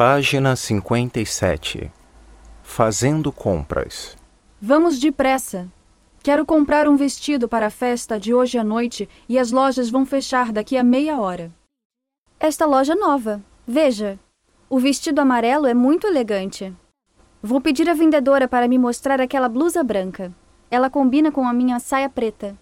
Página 57. Fazendo compras. Vamos depressa. Quero comprar um vestido para a festa de hoje à noite e as lojas vão fechar daqui a meia hora. Esta loja nova. Veja. O vestido amarelo é muito elegante. Vou pedir à vendedora para me mostrar aquela blusa branca. Ela combina com a minha saia preta.